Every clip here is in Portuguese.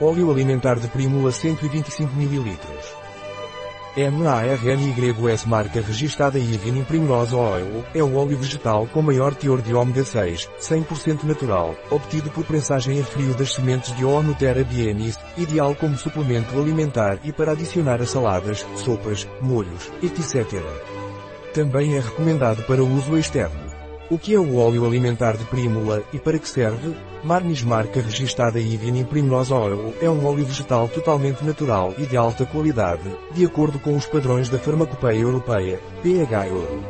Óleo alimentar de Primula 125 ml. MARNYS marca registrada Evening Primrose Oil, é o óleo vegetal com maior teor de ômega 6, 100% natural, obtido por prensagem a frio das sementes de Oonotera bienis, ideal como suplemento alimentar e para adicionar a saladas, sopas, molhos, etc. Também é recomendado para uso externo. O que é o óleo alimentar de Primula e para que serve? Marnis marca registada Evian Primrose Oil é um óleo vegetal totalmente natural e de alta qualidade, de acordo com os padrões da Farmacopeia Europeia, PHEU.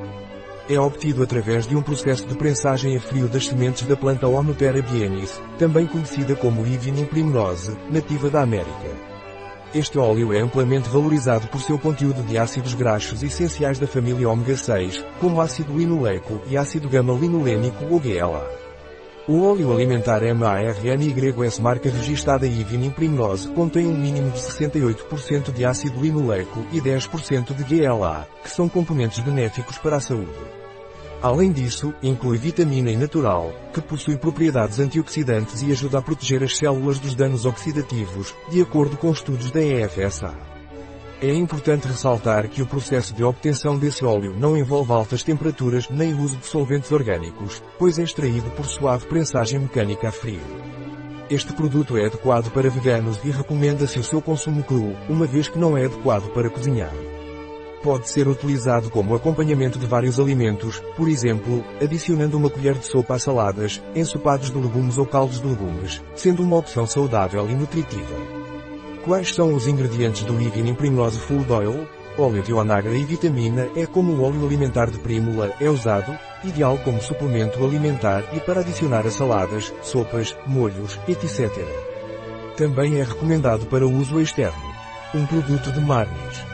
É obtido através de um processo de prensagem a frio das sementes da planta Onotera bienis, também conhecida como Evian Primrose, nativa da América. Este óleo é amplamente valorizado por seu conteúdo de ácidos graxos essenciais da família ômega 6, como ácido linoleico e ácido gama-linolênico ou GLA. O óleo alimentar MARNYS marca registrada Ivin Primrose contém um mínimo de 68% de ácido linoleico e 10% de GLA, que são componentes benéficos para a saúde. Além disso, inclui vitamina E natural, que possui propriedades antioxidantes e ajuda a proteger as células dos danos oxidativos, de acordo com estudos da EFSA. É importante ressaltar que o processo de obtenção desse óleo não envolve altas temperaturas nem uso de solventes orgânicos, pois é extraído por suave prensagem mecânica a frio. Este produto é adequado para veganos e recomenda-se o seu consumo cru, uma vez que não é adequado para cozinhar. Pode ser utilizado como acompanhamento de vários alimentos, por exemplo, adicionando uma colher de sopa a saladas, ensopados de legumes ou caldos de legumes, sendo uma opção saudável e nutritiva. Quais são os ingredientes do Living Primrose Food Oil? Óleo de onagra e vitamina é como o óleo alimentar de prímula é usado, ideal como suplemento alimentar e para adicionar a saladas, sopas, molhos, etc. Também é recomendado para uso externo. Um produto de Marnis.